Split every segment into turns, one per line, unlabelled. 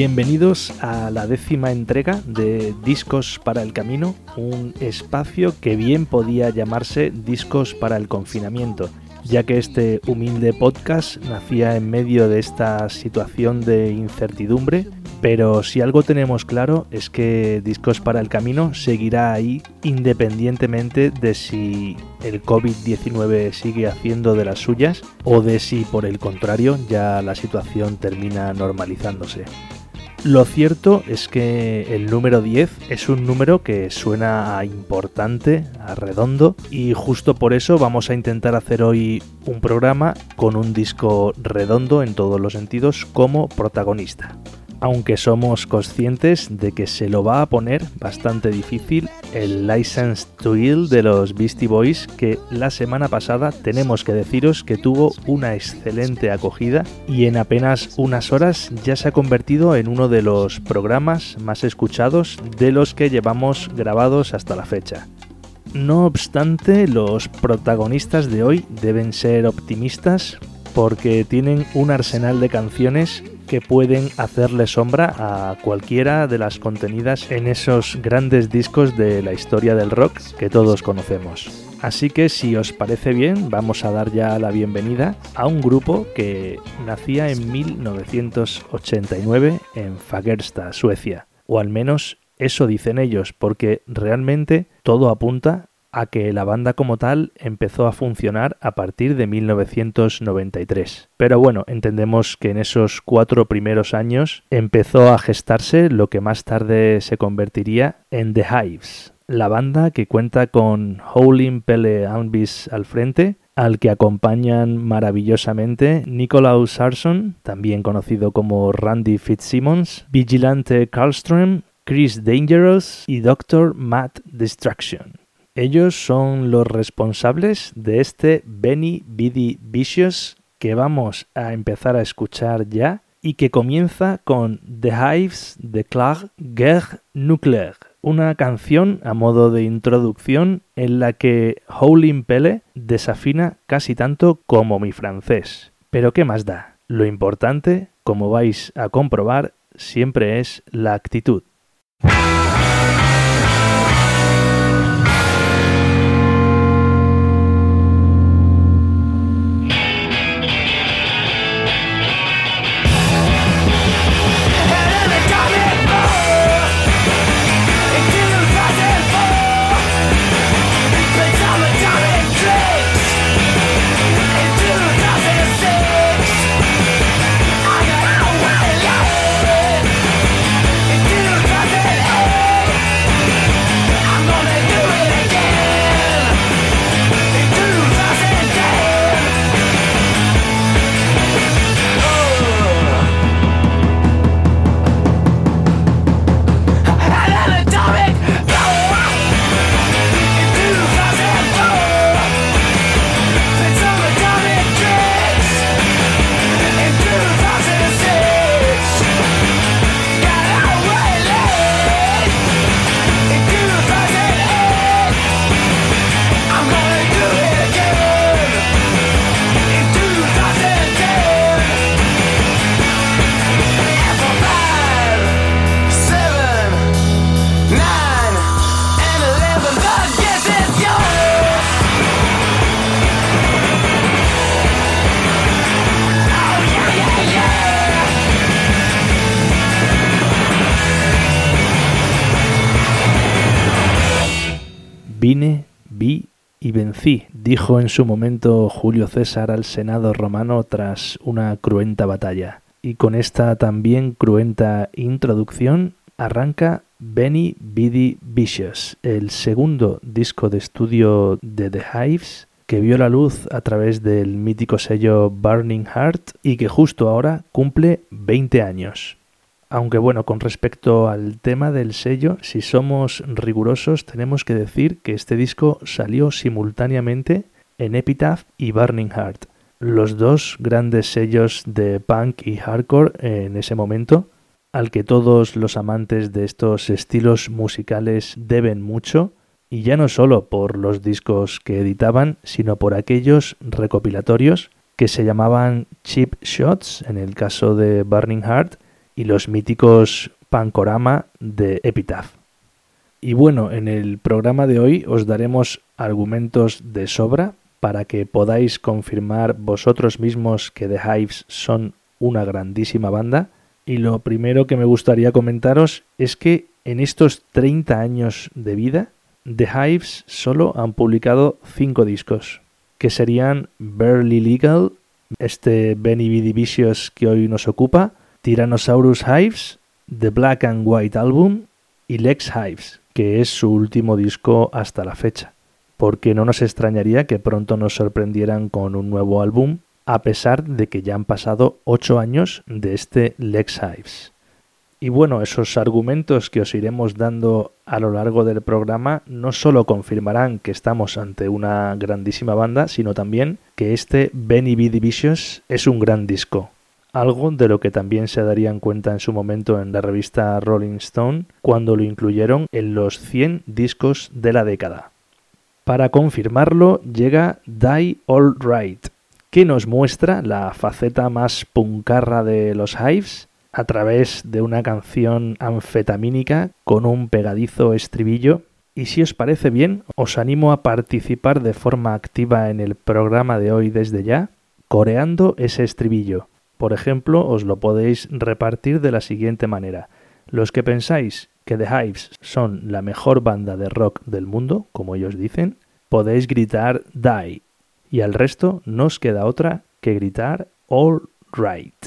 Bienvenidos a la décima entrega de Discos para el Camino, un espacio que bien podía llamarse Discos para el Confinamiento, ya que este humilde podcast nacía en medio de esta situación de incertidumbre, pero si algo tenemos claro es que Discos para el Camino seguirá ahí independientemente de si el COVID-19 sigue haciendo de las suyas o de si por el contrario ya la situación termina normalizándose. Lo cierto es que el número 10 es un número que suena a importante, a redondo, y justo por eso vamos a intentar hacer hoy un programa con un disco redondo en todos los sentidos como protagonista aunque somos conscientes de que se lo va a poner bastante difícil el License to Ill de los Beastie Boys, que la semana pasada tenemos que deciros que tuvo una excelente acogida y en apenas unas horas ya se ha convertido en uno de los programas más escuchados de los que llevamos grabados hasta la fecha. No obstante, los protagonistas de hoy deben ser optimistas porque tienen un arsenal de canciones que pueden hacerle sombra a cualquiera de las contenidas en esos grandes discos de la historia del rock que todos conocemos. Así que si os parece bien, vamos a dar ya la bienvenida a un grupo que nacía en 1989 en Fagersta, Suecia. O al menos eso dicen ellos, porque realmente todo apunta a que la banda como tal empezó a funcionar a partir de 1993. Pero bueno, entendemos que en esos cuatro primeros años empezó a gestarse lo que más tarde se convertiría en The Hives, la banda que cuenta con Howlin' Pele Alvis al frente, al que acompañan maravillosamente Nicolaus Sarson, también conocido como Randy Fitzsimmons, Vigilante Karlström, Chris Dangerous y Dr. Matt Destruction. Ellos son los responsables de este Benny Bidi Vicious que vamos a empezar a escuchar ya y que comienza con The Hives de Clark Guerre Nuclear, una canción a modo de introducción en la que Howlin' Pele desafina casi tanto como mi francés. Pero ¿qué más da? Lo importante, como vais a comprobar, siempre es la actitud. Dijo en su momento Julio César al Senado romano tras una cruenta batalla. Y con esta también cruenta introducción arranca Benny Bidi Vicious, el segundo disco de estudio de The Hives que vio la luz a través del mítico sello Burning Heart y que justo ahora cumple 20 años. Aunque bueno, con respecto al tema del sello, si somos rigurosos, tenemos que decir que este disco salió simultáneamente en Epitaph y Burning Heart, los dos grandes sellos de punk y hardcore en ese momento, al que todos los amantes de estos estilos musicales deben mucho, y ya no solo por los discos que editaban, sino por aquellos recopilatorios que se llamaban Cheap Shots, en el caso de Burning Heart, y los míticos Pancorama de Epitaph. Y bueno, en el programa de hoy os daremos argumentos de sobra para que podáis confirmar vosotros mismos que The Hives son una grandísima banda. Y lo primero que me gustaría comentaros es que en estos 30 años de vida, The Hives solo han publicado 5 discos, que serían Barely Legal, este Benny B. Vicious que hoy nos ocupa, Tyrannosaurus Hives, The Black and White Album y Lex Hives, que es su último disco hasta la fecha, porque no nos extrañaría que pronto nos sorprendieran con un nuevo álbum, a pesar de que ya han pasado 8 años de este Lex Hives. Y bueno, esos argumentos que os iremos dando a lo largo del programa no solo confirmarán que estamos ante una grandísima banda, sino también que este Benny B. Divisions es un gran disco. Algo de lo que también se darían cuenta en su momento en la revista Rolling Stone cuando lo incluyeron en los 100 discos de la década. Para confirmarlo llega Die All Right, que nos muestra la faceta más puncarra de los Hives a través de una canción anfetamínica con un pegadizo estribillo. Y si os parece bien, os animo a participar de forma activa en el programa de hoy desde ya, coreando ese estribillo. Por ejemplo, os lo podéis repartir de la siguiente manera. Los que pensáis que The Hives son la mejor banda de rock del mundo, como ellos dicen, podéis gritar Die. Y al resto no os queda otra que gritar All Right.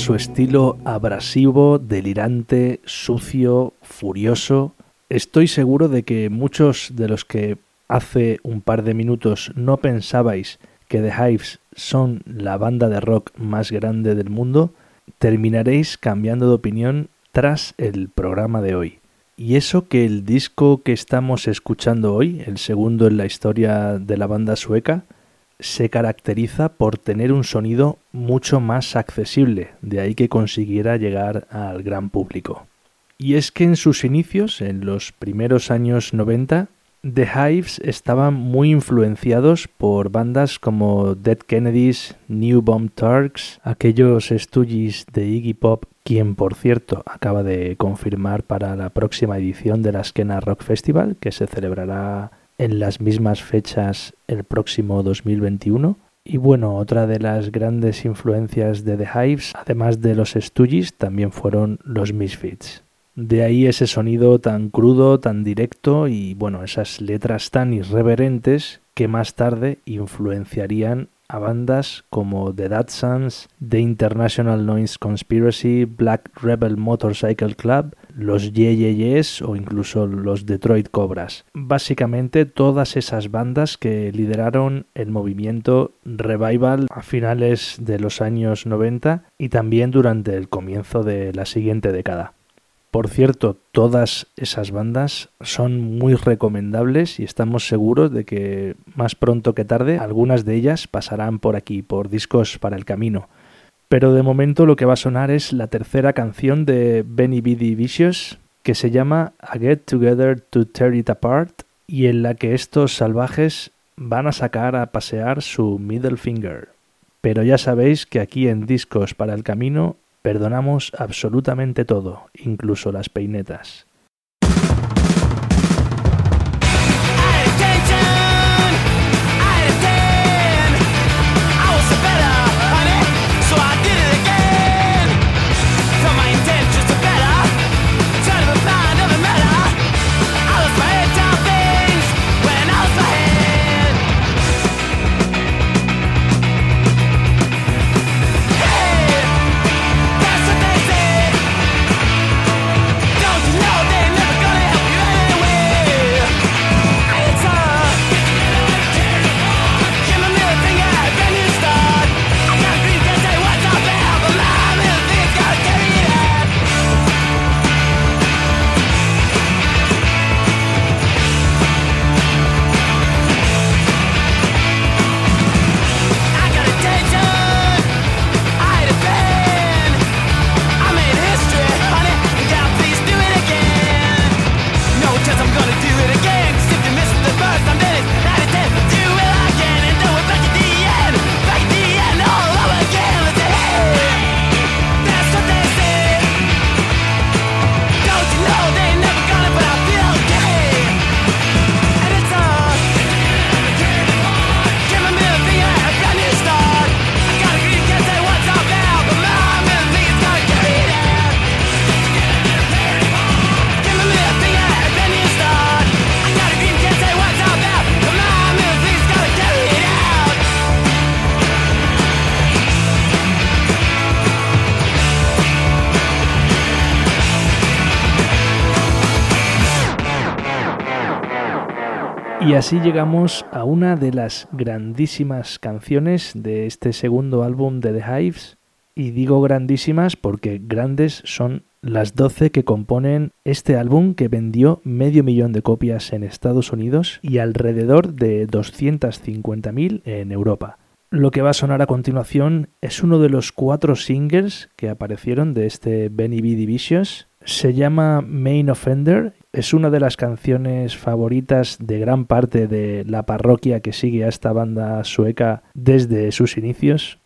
Su estilo abrasivo, delirante, sucio, furioso. Estoy seguro de que muchos de los que hace un par de minutos no pensabais que The Hives son la banda de rock más grande del mundo, terminaréis cambiando de opinión tras el programa de hoy. Y eso que el disco que estamos escuchando hoy, el segundo en la historia de la banda sueca, se caracteriza por tener un sonido mucho más accesible, de ahí que consiguiera llegar al gran público. Y es que en sus inicios, en los primeros años 90, The Hives estaban muy influenciados por bandas como Dead Kennedys, New Bomb Turks, aquellos Stooges de Iggy Pop, quien por cierto acaba de confirmar para la próxima edición de la Skena Rock Festival, que se celebrará en las mismas fechas el próximo 2021. Y bueno, otra de las grandes influencias de The Hives, además de los Stooges, también fueron los Misfits. De ahí ese sonido tan crudo, tan directo y bueno, esas letras tan irreverentes que más tarde influenciarían a bandas como The Sons, The International Noise Conspiracy, Black Rebel Motorcycle Club, los Yes o incluso los Detroit Cobras. Básicamente todas esas bandas que lideraron el movimiento revival a finales de los años 90 y también durante el comienzo de la siguiente década. Por cierto, todas esas bandas son muy recomendables y estamos seguros de que más pronto que tarde algunas de ellas pasarán por aquí, por discos para el camino. Pero de momento lo que va a sonar es la tercera canción de Benny B. Vicious, que se llama A Get Together to Tear It Apart, y en la que estos salvajes van a sacar a pasear su middle finger. Pero ya sabéis que aquí en Discos para el Camino Perdonamos absolutamente todo, incluso las peinetas. Y así llegamos a una de las grandísimas canciones de este segundo álbum de The Hives. Y digo grandísimas porque grandes son las 12 que componen este álbum que vendió medio millón de copias en Estados Unidos y alrededor de 250.000 en Europa. Lo que va a sonar a continuación es uno de los cuatro singles que aparecieron de este Benny B. Divisious. Se llama Main Offender es una de las canciones favoritas de gran parte de la parroquia que sigue a esta banda sueca desde sus inicios.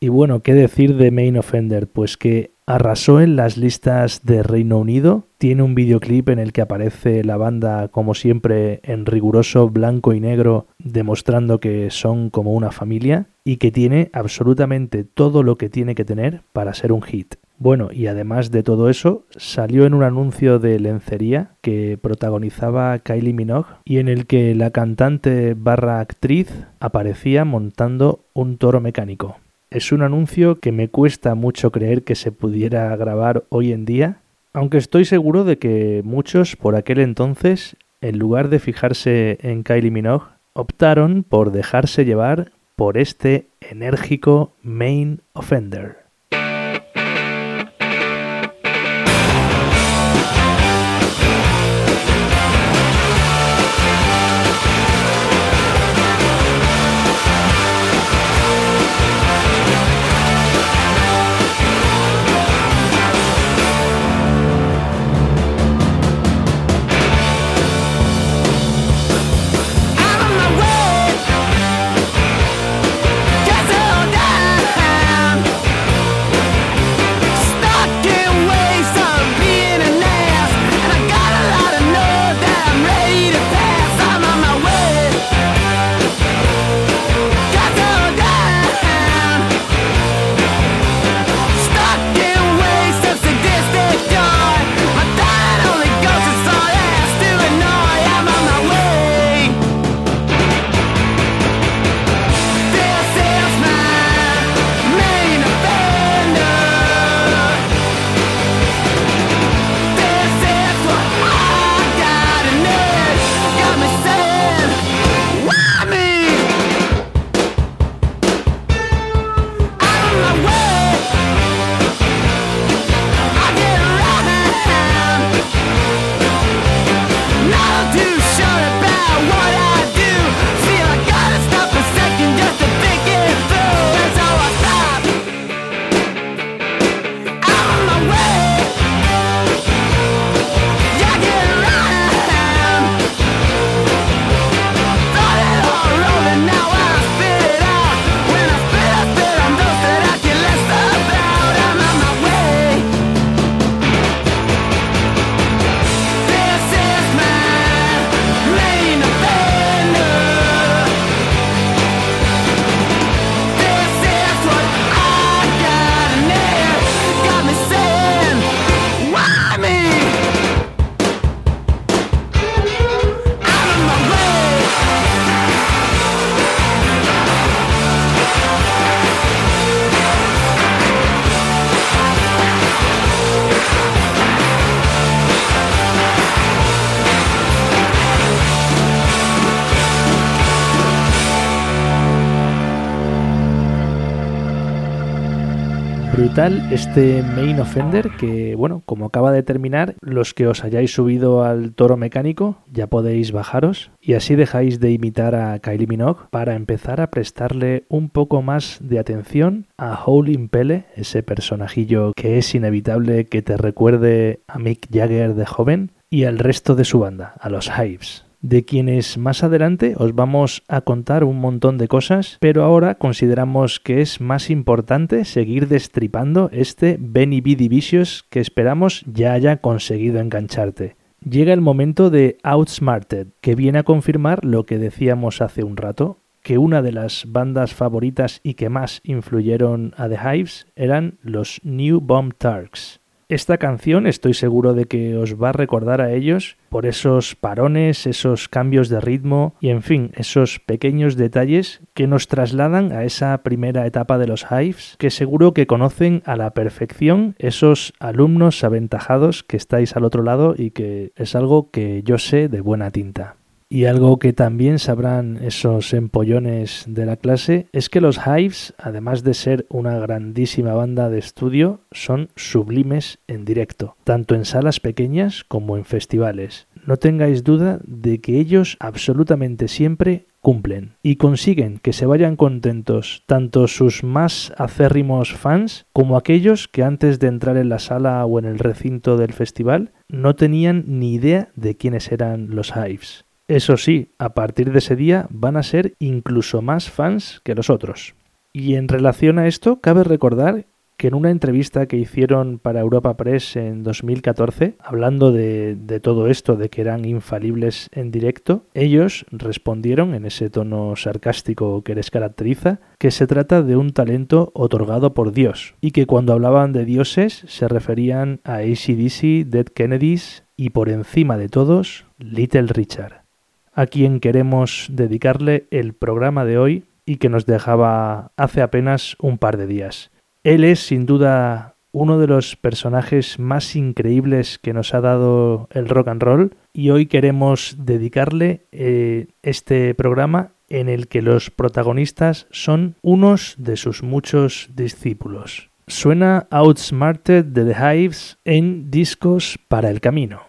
Y bueno, ¿qué decir de Main Offender? Pues que arrasó en las listas de Reino Unido, tiene un videoclip en el que aparece la banda como siempre en riguroso blanco y negro demostrando que son como una familia y que tiene absolutamente todo lo que tiene que tener para ser un hit. Bueno, y además de todo eso, salió en un anuncio de lencería que protagonizaba Kylie Minogue y en el que la cantante barra actriz aparecía montando un toro mecánico. Es un anuncio que me cuesta mucho creer que se pudiera grabar hoy en día, aunque estoy seguro de que muchos por aquel entonces, en lugar de fijarse en Kylie Minogue, optaron por dejarse llevar por este enérgico main offender. Este Main Offender que, bueno, como acaba de terminar, los que os hayáis subido al toro mecánico ya podéis bajaros y así dejáis de imitar a Kylie Minogue para empezar a prestarle un poco más de atención a Howlin' Pele, ese personajillo que es inevitable que te recuerde a Mick Jagger de joven y al resto de su banda, a los Hives de quienes más adelante os vamos a contar un montón de cosas, pero ahora consideramos que es más importante seguir destripando este Benny B. Vicious que esperamos ya haya conseguido engancharte. Llega el momento de Outsmarted, que viene a confirmar lo que decíamos hace un rato, que una de las bandas favoritas y que más influyeron a The Hives eran los New Bomb Turks. Esta canción estoy seguro de que os va a recordar a ellos por esos parones, esos cambios de ritmo y en fin, esos pequeños detalles que nos trasladan a esa primera etapa de los Hives que seguro que conocen a la perfección esos alumnos aventajados que estáis al otro lado y que es algo que yo sé de buena tinta. Y algo que también sabrán esos empollones de la clase es que los Hives, además de ser una grandísima banda de estudio, son sublimes en directo, tanto en salas pequeñas como en festivales. No tengáis duda de que ellos absolutamente siempre cumplen y consiguen que se vayan contentos tanto sus más acérrimos fans como aquellos que antes de entrar en la sala o en el recinto del festival no tenían ni idea de quiénes eran los Hives. Eso sí, a partir de ese día van a ser incluso más fans que los otros. Y en relación a esto, cabe recordar que en una entrevista que hicieron para Europa Press en 2014, hablando de, todo esto, de que eran infalibles en directo, ellos respondieron en ese tono sarcástico que les caracteriza, que se trata de un talento otorgado por Dios, y que cuando hablaban de dioses se referían a ACDC, Dead Kennedys y por encima de todos, Little Richard a quien queremos dedicarle el programa de hoy y que nos dejaba hace apenas un par de días. Él es sin duda uno de los personajes más increíbles que nos ha dado el rock and roll y hoy queremos dedicarle eh, este programa en el que los protagonistas son unos de sus muchos discípulos. Suena Outsmarted de The Hives en Discos para el Camino.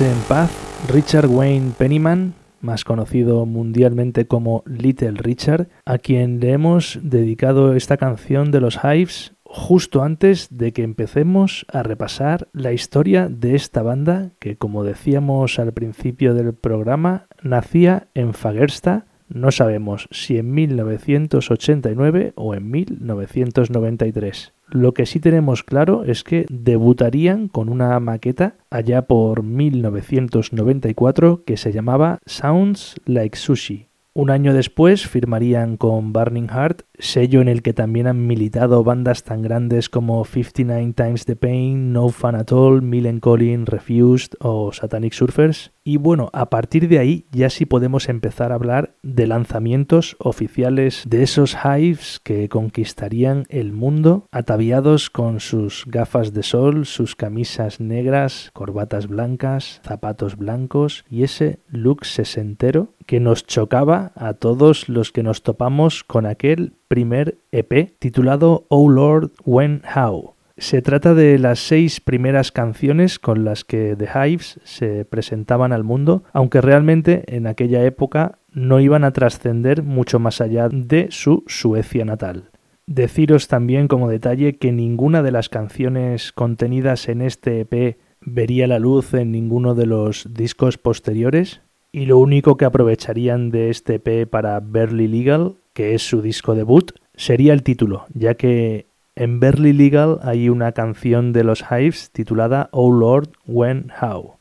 En paz, Richard Wayne Pennyman, más conocido mundialmente como Little Richard, a quien le hemos dedicado esta canción de los Hives justo antes de que empecemos a repasar la historia de esta banda que, como decíamos al principio del programa, nacía en Fagersta, no sabemos si en 1989 o en 1993. Lo que sí tenemos claro es que debutarían con una maqueta allá por 1994 que se llamaba Sounds Like Sushi. Un año después firmarían con Burning Heart, sello en el que también han militado bandas tan grandes como 59 Times the Pain, No Fun at All, Millen Collin, Refused o Satanic Surfers. Y bueno, a partir de ahí ya sí podemos empezar a hablar de lanzamientos oficiales de esos hives que conquistarían el mundo, ataviados con sus gafas de sol, sus camisas negras, corbatas blancas, zapatos blancos y ese look sesentero que nos chocaba a todos los que nos topamos con aquel primer EP titulado Oh Lord When How. Se trata de las seis primeras canciones con las que The Hives se presentaban al mundo, aunque realmente en aquella época no iban a trascender mucho más allá de su Suecia natal. Deciros también como detalle que ninguna de las canciones contenidas en este EP vería la luz en ninguno de los discos posteriores, y lo único que aprovecharían de este EP para Barely Legal, que es su disco debut, sería el título, ya que en Barely Legal hay una canción de los Hives titulada Oh Lord, When, How.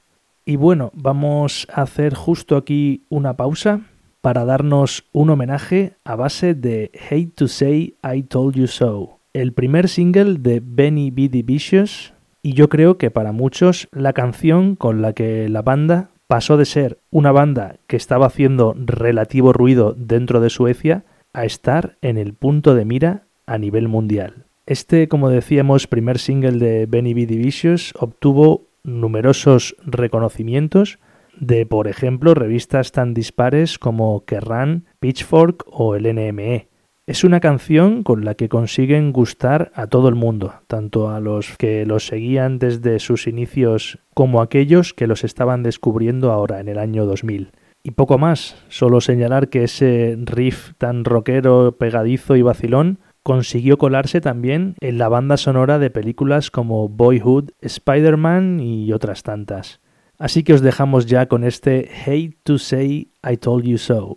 Y bueno, vamos a hacer justo aquí una pausa para darnos un homenaje a base de Hate to Say I Told You So, el primer single de Benny B. Vicious, y yo creo que para muchos la canción con la que la banda pasó de ser una banda que estaba haciendo relativo ruido dentro de Suecia a estar en el punto de mira a nivel mundial. Este, como decíamos, primer single de Benny B. Vicious obtuvo numerosos reconocimientos de, por ejemplo, revistas tan dispares como Kerrang, Pitchfork o el NME. Es una canción con la que consiguen gustar a todo el mundo, tanto a los que los seguían desde sus inicios como a aquellos que los estaban descubriendo ahora en el año 2000. Y poco más, solo señalar que ese riff tan rockero, pegadizo y vacilón consiguió colarse también en la banda sonora de películas como Boyhood, Spider-Man y otras tantas. Así que os dejamos ya con este Hate to Say I Told You So.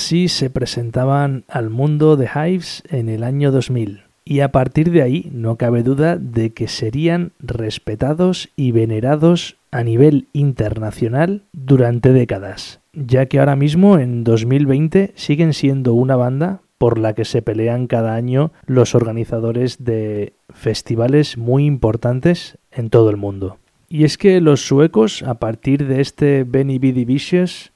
Así se presentaban al mundo de Hives en el año 2000 y a partir de ahí no cabe duda de que serían respetados y venerados a nivel internacional durante décadas, ya que ahora mismo en 2020 siguen siendo una banda por la que se pelean cada año los organizadores de festivales muy importantes en todo el mundo. Y es que los suecos, a partir de este Benny B.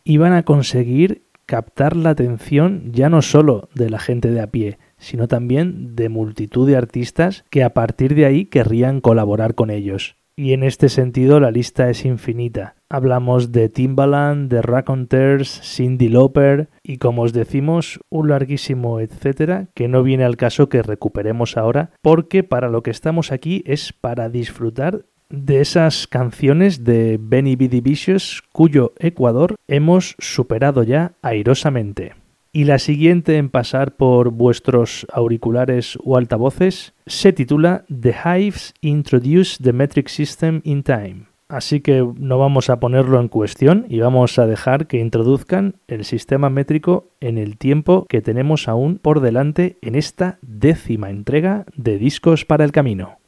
Iban a conseguir captar la atención ya no solo de la gente de a pie, sino también de multitud de artistas que a partir de ahí querrían colaborar con ellos. Y en este sentido la lista es infinita. Hablamos de Timbaland, de Raconteurs, Cindy Lauper y como os decimos, un larguísimo etcétera que no viene al caso que recuperemos ahora porque para lo que estamos aquí es para disfrutar de esas canciones de Benny B. Cuyo Ecuador hemos superado ya airosamente. Y la siguiente en pasar por vuestros auriculares o altavoces se titula The Hives Introduce the Metric System in Time. Así que no vamos a ponerlo en cuestión y vamos a dejar que introduzcan el sistema métrico en el tiempo que tenemos aún por delante en esta décima entrega de Discos para el Camino.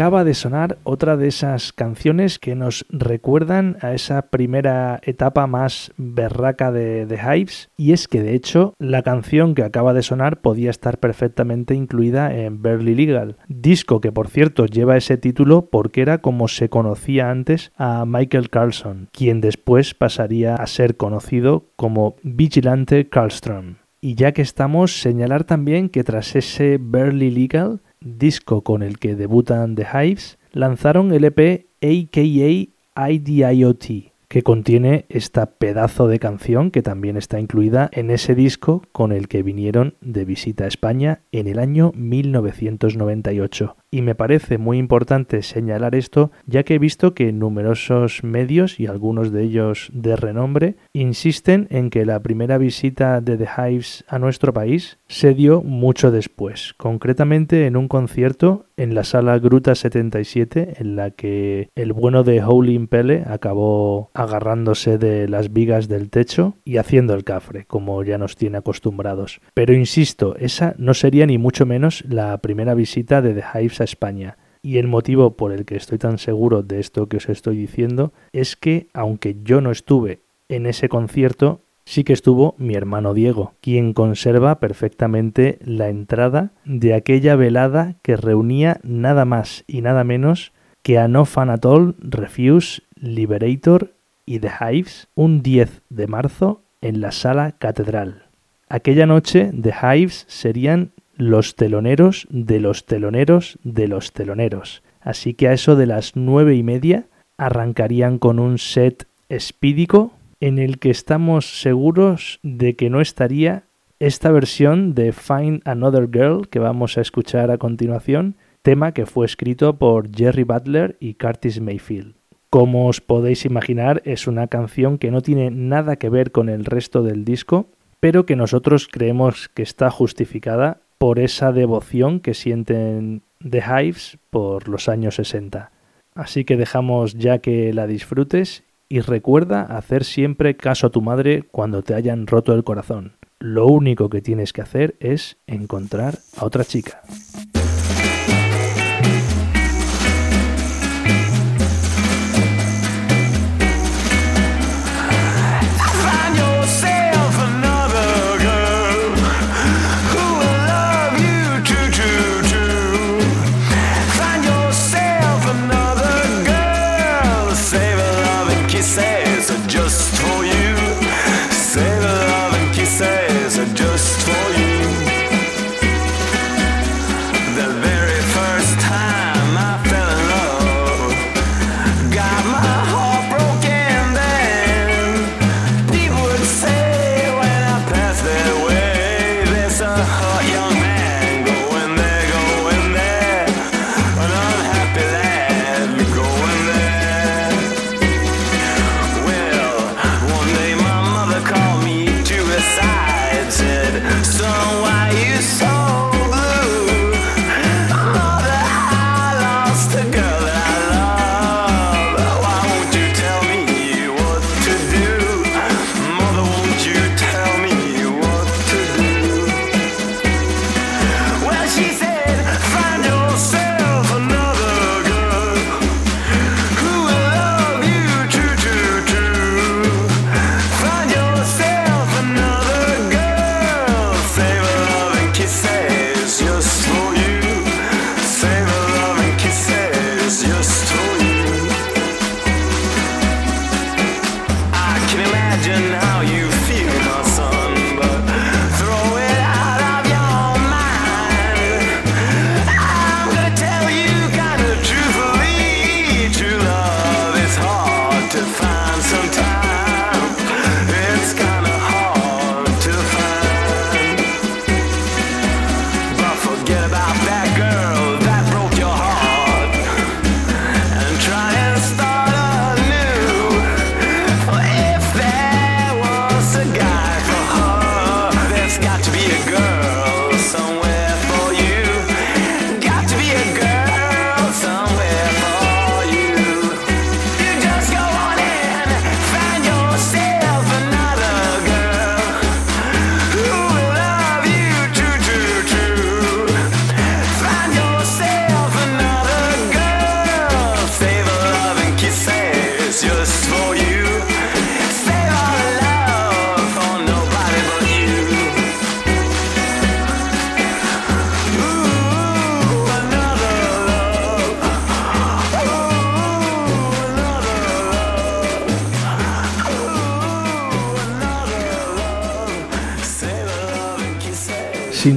Acaba de sonar otra de esas canciones que nos recuerdan a esa primera etapa más berraca de The Hives y es que de hecho la canción que acaba de sonar podía estar perfectamente incluida en Barely Legal, disco que por cierto lleva ese título porque era como se conocía antes a Michael Carlson, quien después pasaría a ser conocido como Vigilante Carlstrom. Y ya que estamos, señalar también que tras ese Barely Legal disco con el que debutan The Hives, lanzaron el EP AKA IDIOT, que contiene esta pedazo de canción que también está incluida en ese disco con el que vinieron de visita a España en el año 1998. Y me parece muy importante señalar esto ya que he visto que numerosos medios y algunos de ellos de renombre insisten en que la primera visita de The Hives a nuestro país se dio mucho después, concretamente en un concierto en la sala Gruta 77 en la que el bueno de Holy Impele acabó agarrándose de las vigas del techo y haciendo el cafre, como ya nos tiene acostumbrados. Pero insisto, esa no sería ni mucho menos la primera visita de The Hives España. Y el motivo por el que estoy tan seguro de esto que os estoy diciendo es que, aunque yo no estuve en ese concierto, sí que estuvo mi hermano Diego, quien conserva perfectamente la entrada de aquella velada que reunía nada más y nada menos que a No Fan Refuse, Liberator
y The Hives un 10 de marzo en la sala catedral. Aquella noche The Hives serían los teloneros de los teloneros de los teloneros. Así que a eso de las nueve y media arrancarían con un set espídico en el que estamos seguros de que no estaría esta versión de Find Another Girl que vamos a escuchar a continuación, tema que fue escrito por Jerry Butler y Curtis Mayfield. Como os podéis imaginar, es una canción que no tiene nada que ver con el resto del disco, pero que nosotros creemos que está justificada por esa devoción que sienten The Hives por los años 60. Así que dejamos ya que la disfrutes y recuerda hacer siempre caso a tu madre cuando te hayan roto el corazón. Lo único que tienes que hacer es encontrar a otra chica.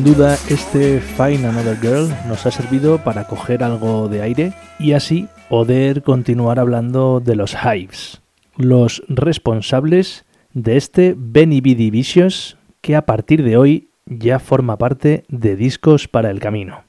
Duda, este Find Another Girl nos ha servido para coger algo de aire y así poder continuar hablando de los Hives, los responsables de este Benny B Vicious que a partir de hoy ya forma parte de Discos para el Camino.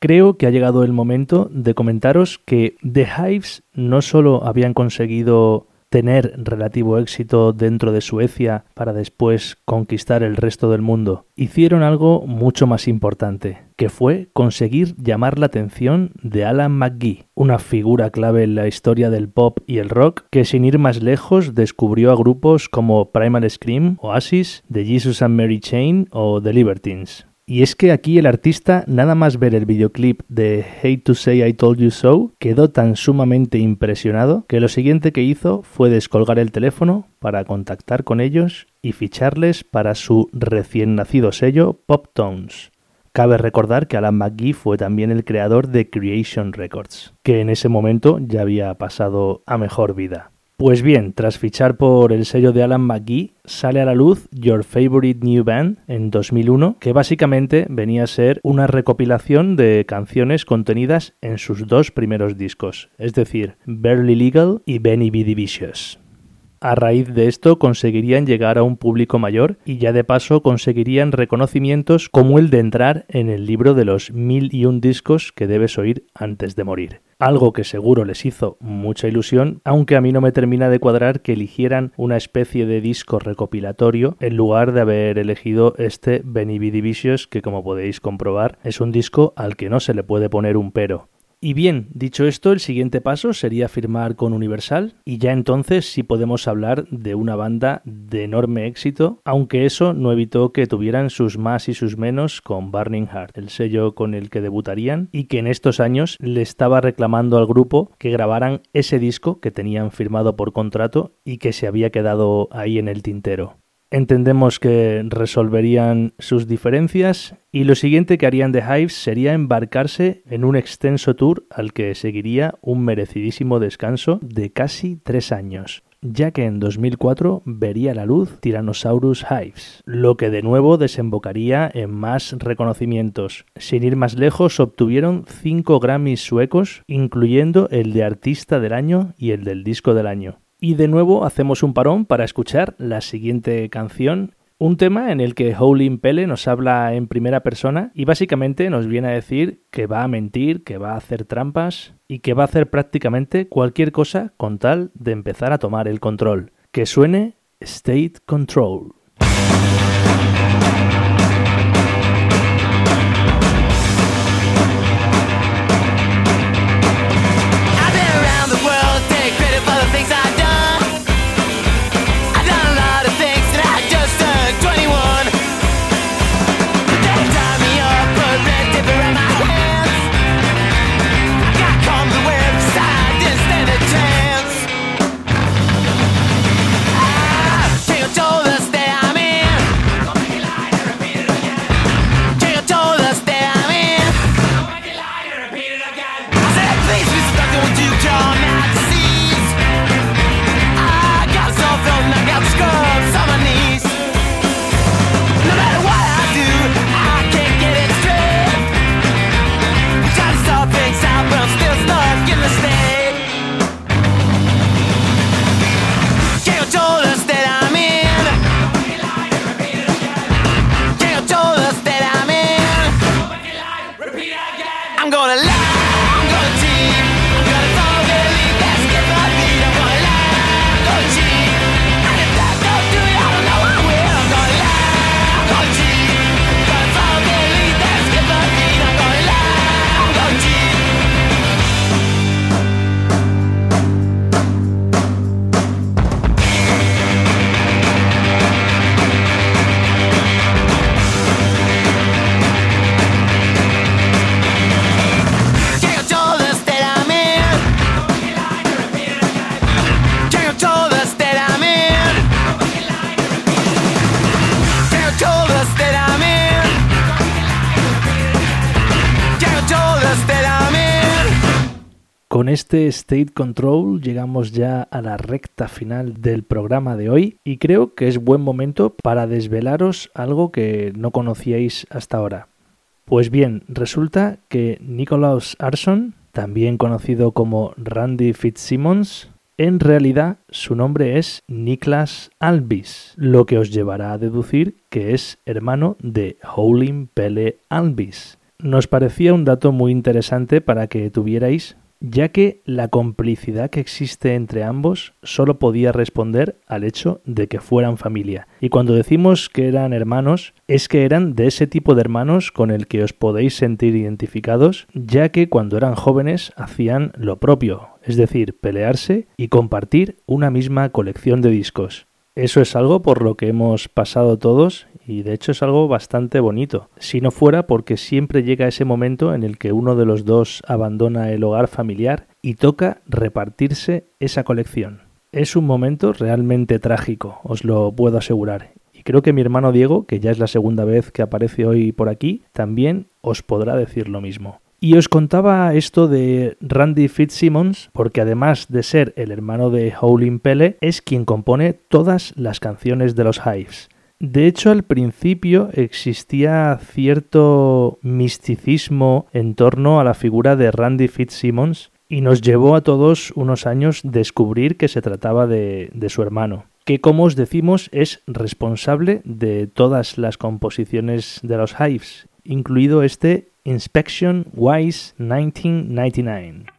Creo que ha llegado el momento de comentaros que The Hives no solo habían conseguido tener relativo éxito dentro de Suecia para después conquistar el resto del mundo, hicieron algo mucho más importante, que fue conseguir llamar la atención de Alan McGee, una figura clave en la historia del pop y el rock, que sin ir más lejos descubrió a grupos como Primal Scream, Oasis, The Jesus and Mary Chain o The Libertines. Y es que aquí el artista, nada más ver el videoclip de Hate to Say I Told You So, quedó tan sumamente impresionado que lo siguiente que hizo fue descolgar el teléfono para contactar con ellos y ficharles para su recién nacido sello Pop Tones. Cabe recordar que Alan McGee fue también el creador de Creation Records, que en ese momento ya había pasado a mejor vida.
Pues bien, tras fichar por el sello de Alan McGee, sale a la luz Your Favorite New Band en 2001, que básicamente venía a ser una recopilación de canciones contenidas en sus dos primeros discos, es decir, Barely Legal y Benny B. Vicious. A raíz de esto conseguirían llegar a un público mayor y ya de paso conseguirían reconocimientos como el de entrar en el libro de los mil y un discos que debes oír antes de morir. Algo que seguro les hizo mucha ilusión, aunque a mí no me termina de cuadrar que eligieran una especie de disco recopilatorio en lugar de haber elegido este Benny que como podéis comprobar es un disco al que no se le puede poner un pero. Y bien, dicho esto, el siguiente paso sería firmar con Universal y ya entonces sí podemos hablar de una banda de enorme éxito, aunque eso no evitó que tuvieran sus más y sus menos con Burning Heart, el sello con el que debutarían y que en estos años le estaba reclamando al grupo que grabaran ese disco que tenían firmado por contrato y que se había quedado ahí en el tintero. Entendemos que resolverían sus diferencias y lo siguiente que harían The Hives sería embarcarse en un extenso tour al que seguiría un merecidísimo descanso de casi tres años ya que en 2004 vería la luz Tyrannosaurus Hives, lo que de nuevo desembocaría en más reconocimientos. Sin ir más lejos, obtuvieron cinco Grammys suecos, incluyendo el de Artista del Año y el del Disco del Año. Y de nuevo hacemos un parón para escuchar la siguiente canción, un tema en el que Howlin' Pele nos habla en primera persona y básicamente nos viene a decir que va a mentir, que va a hacer trampas y que va a hacer prácticamente cualquier cosa con tal de empezar a tomar el control. Que suene State Control. Este State Control llegamos ya a la recta final del programa de hoy y creo que es buen momento para desvelaros algo que no conocíais hasta ahora. Pues bien, resulta que Nicholas Arson, también conocido como Randy Fitzsimmons, en realidad su nombre es Niklas Albis, lo que os llevará a deducir que es hermano de Howlin' Pele Albis. Nos parecía un dato muy interesante para que tuvierais ya que la complicidad que existe entre ambos solo podía responder al hecho de que fueran familia. Y cuando decimos que eran hermanos, es que eran de ese tipo de hermanos con el que os podéis sentir identificados, ya que cuando eran jóvenes hacían lo propio, es decir, pelearse y compartir una misma colección de discos. Eso es algo por lo que hemos pasado todos y de hecho es algo bastante bonito. Si no fuera porque siempre llega ese momento en el que uno de los dos abandona el hogar familiar y toca repartirse esa colección. Es un momento realmente trágico, os lo puedo asegurar. Y creo que mi hermano Diego, que ya es la segunda vez que aparece hoy por aquí, también os podrá decir lo mismo. Y os contaba esto de Randy Fitzsimmons porque además de ser el hermano de Howlin' Pele, es quien compone todas las canciones de los Hives. De hecho, al principio existía cierto misticismo en torno a la figura de Randy Fitzsimmons y nos llevó a todos unos años descubrir que se trataba de, su hermano que como os decimos es responsable de todas las composiciones de los Hives, incluido este Inspection Wise 1999.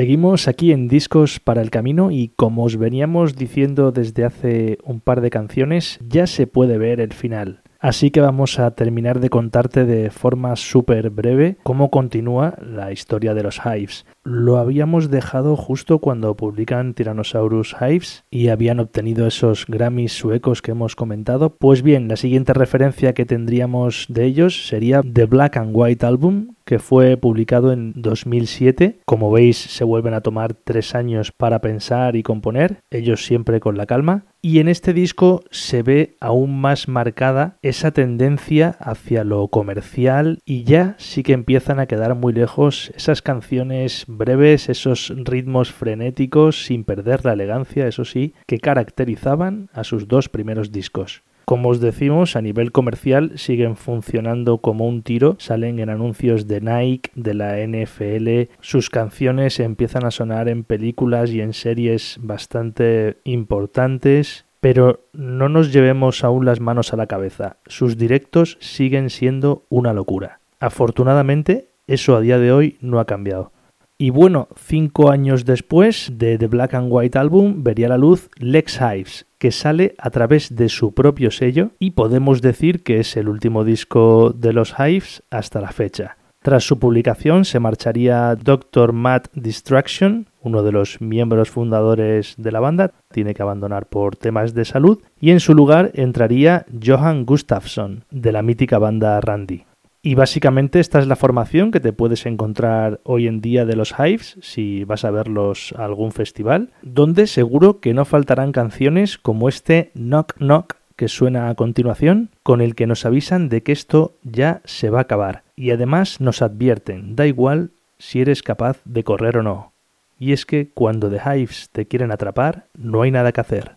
Seguimos aquí en Discos para el Camino y como os veníamos diciendo desde hace un par de canciones, ya se puede ver el final. Así que vamos a terminar de contarte de forma súper breve cómo continúa la historia de los Hives. Lo habíamos dejado justo cuando publican Tyrannosaurus Hives y habían obtenido esos Grammys suecos que hemos comentado. Pues bien, la siguiente referencia que tendríamos de ellos sería The Black and White Album, que fue publicado en 2007. Como veis, se vuelven a tomar tres años para pensar y componer, ellos siempre con la calma. Y en este disco se ve aún más marcada esa tendencia hacia lo comercial y ya sí que empiezan a quedar muy lejos esas canciones breves, esos ritmos frenéticos sin perder la elegancia, eso sí, que caracterizaban a sus dos primeros discos. Como os decimos, a nivel comercial siguen funcionando como un tiro, salen en anuncios de Nike, de la NFL, sus canciones empiezan a sonar en películas y en series bastante importantes, pero no nos llevemos aún las manos a la cabeza, sus directos siguen siendo una locura. Afortunadamente, eso a día de hoy no ha cambiado. Y bueno, cinco años después de The Black and White Album vería la luz Lex Hives, que sale a través de su propio sello y podemos decir que es el último disco de los Hives hasta la fecha. Tras su publicación se marcharía Dr. Matt Distraction, uno de los miembros fundadores de la banda, tiene que abandonar por temas de salud, y en su lugar entraría Johan Gustafsson, de la mítica banda Randy. Y básicamente esta es la formación que te puedes encontrar hoy en día de los Hives si vas a verlos a algún festival, donde seguro que no faltarán canciones como este Knock Knock que suena a continuación, con el que nos avisan de que esto ya se va a acabar. Y además nos advierten, da igual si eres capaz de correr o no. Y es que cuando The Hives te quieren atrapar, no hay nada que hacer.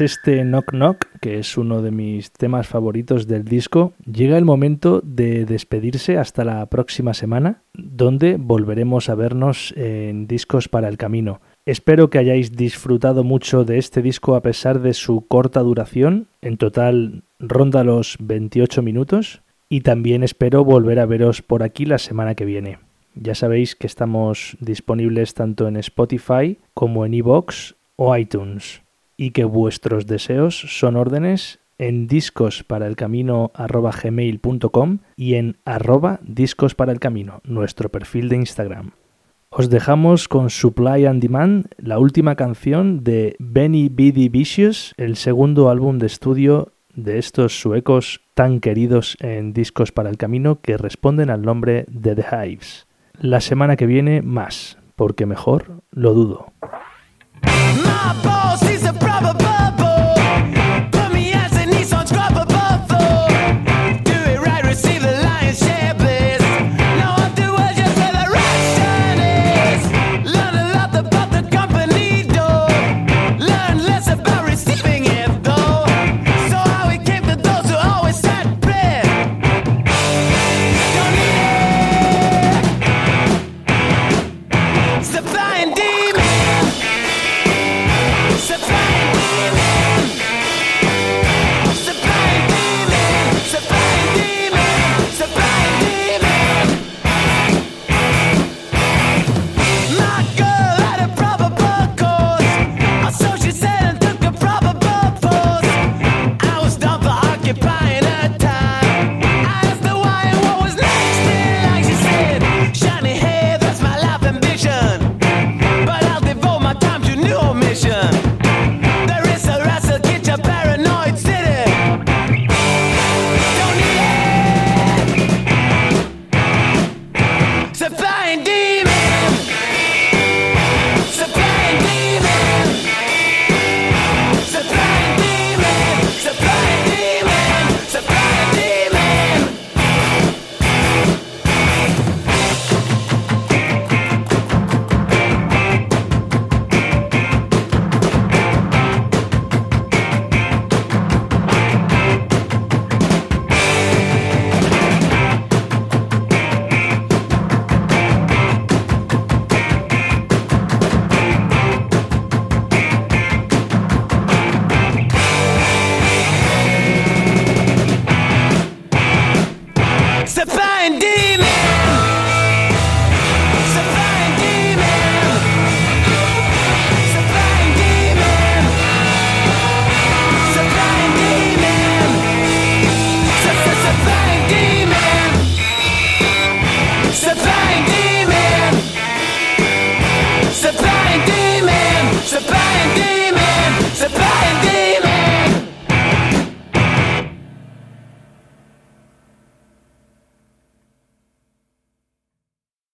Este Knock Knock, que es uno de mis temas favoritos del disco, llega el momento de despedirse hasta la próxima semana, donde volveremos a vernos en Discos para el Camino. Espero que hayáis disfrutado mucho de este disco a pesar de su corta duración, en total ronda los 28 minutos, y también espero volver a veros por aquí la semana que viene. Ya sabéis que estamos disponibles tanto en Spotify como en iVoox o iTunes y que vuestros deseos son órdenes en discosparalcamino.gmail.com y en arroba discos nuestro perfil de Instagram. Os dejamos con Supply and Demand, la última canción de Benny B.D. Vicious, el segundo álbum de estudio de estos suecos tan queridos en Discos para el Camino que responden al nombre de The Hives. La semana que viene más, porque mejor lo dudo.